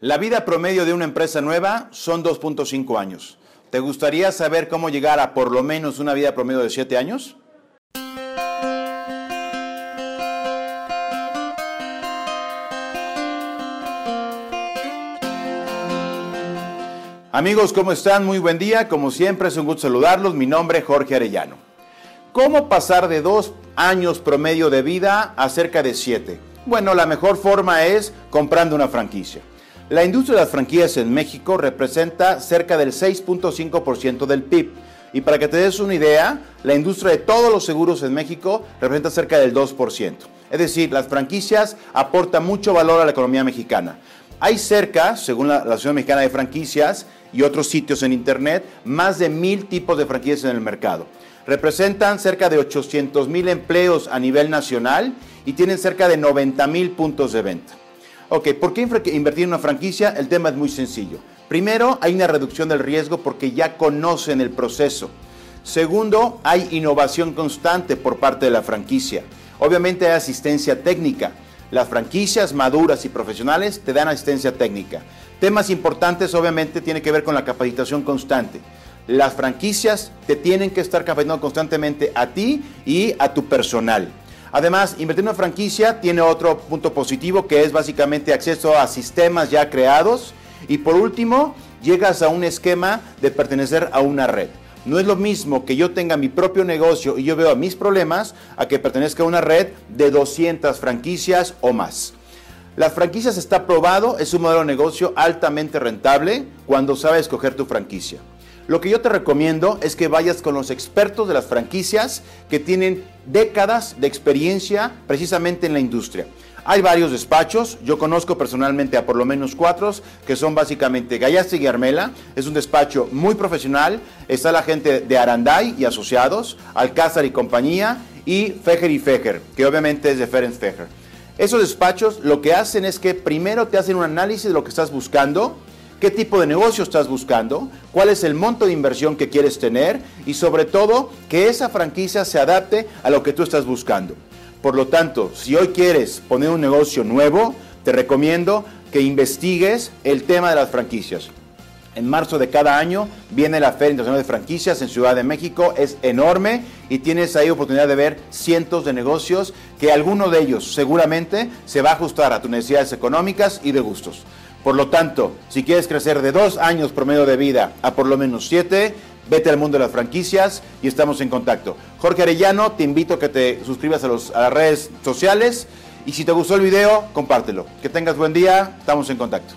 La vida promedio de una empresa nueva son 2.5 años. ¿Te gustaría saber cómo llegar a por lo menos una vida promedio de 7 años? Amigos, ¿cómo están? Muy buen día. Como siempre, es un gusto saludarlos. Mi nombre es Jorge Arellano. ¿Cómo pasar de dos años promedio de vida a cerca de siete? Bueno, la mejor forma es comprando una franquicia. La industria de las franquicias en México representa cerca del 6.5% del PIB. Y para que te des una idea, la industria de todos los seguros en México representa cerca del 2%. Es decir, las franquicias aportan mucho valor a la economía mexicana. Hay cerca, según la Asociación Mexicana de Franquicias y otros sitios en Internet, más de mil tipos de franquicias en el mercado. Representan cerca de 800 mil empleos a nivel nacional y tienen cerca de 90 mil puntos de venta. Ok, ¿por qué invertir en una franquicia? El tema es muy sencillo. Primero, hay una reducción del riesgo porque ya conocen el proceso. Segundo, hay innovación constante por parte de la franquicia. Obviamente hay asistencia técnica. Las franquicias maduras y profesionales te dan asistencia técnica. Temas importantes obviamente tiene que ver con la capacitación constante. Las franquicias te tienen que estar capacitando constantemente a ti y a tu personal. Además, invertir en una franquicia tiene otro punto positivo que es básicamente acceso a sistemas ya creados. Y por último, llegas a un esquema de pertenecer a una red. No es lo mismo que yo tenga mi propio negocio y yo veo mis problemas a que pertenezca a una red de 200 franquicias o más. Las franquicias está probado, es un modelo de negocio altamente rentable cuando sabes escoger tu franquicia. Lo que yo te recomiendo es que vayas con los expertos de las franquicias que tienen décadas de experiencia precisamente en la industria. Hay varios despachos, yo conozco personalmente a por lo menos cuatro, que son básicamente Gallastegui y Armela, es un despacho muy profesional, está la gente de Aranday y Asociados, Alcázar y compañía, y Fejer y Fejer, que obviamente es de Ferenc Fejer. Esos despachos lo que hacen es que primero te hacen un análisis de lo que estás buscando, qué tipo de negocio estás buscando, cuál es el monto de inversión que quieres tener y sobre todo que esa franquicia se adapte a lo que tú estás buscando. Por lo tanto, si hoy quieres poner un negocio nuevo, te recomiendo que investigues el tema de las franquicias. En marzo de cada año viene la Feria Internacional de Franquicias en Ciudad de México, es enorme y tienes ahí oportunidad de ver cientos de negocios que alguno de ellos seguramente se va a ajustar a tus necesidades económicas y de gustos. Por lo tanto, si quieres crecer de dos años promedio de vida a por lo menos siete, vete al mundo de las franquicias y estamos en contacto. Jorge Arellano, te invito a que te suscribas a, las redes sociales y si te gustó el video, compártelo. Que tengas buen día, estamos en contacto.